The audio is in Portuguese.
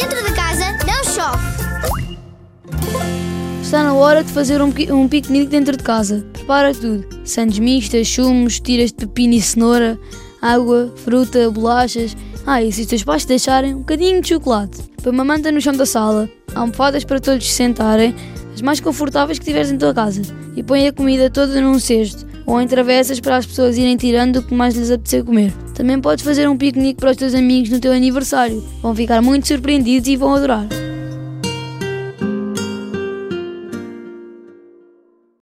Dentro de casa não chove. Está na hora de fazer um, um piquenique dentro de casa. Prepara tudo: sandes mistas, chumos, tiras de pepino e cenoura, água, fruta, bolachas. Ah, e se os teus pais te deixarem, um bocadinho de chocolate. Põe uma manta no chão da sala, almofadas para todos se sentarem, as mais confortáveis que tiveres em tua casa. E põe a comida toda num cesto ou em travessas para as pessoas irem tirando o que mais lhes apetecer comer. Também podes fazer um piquenique para os teus amigos no teu aniversário. Vão ficar muito surpreendidos e vão adorar.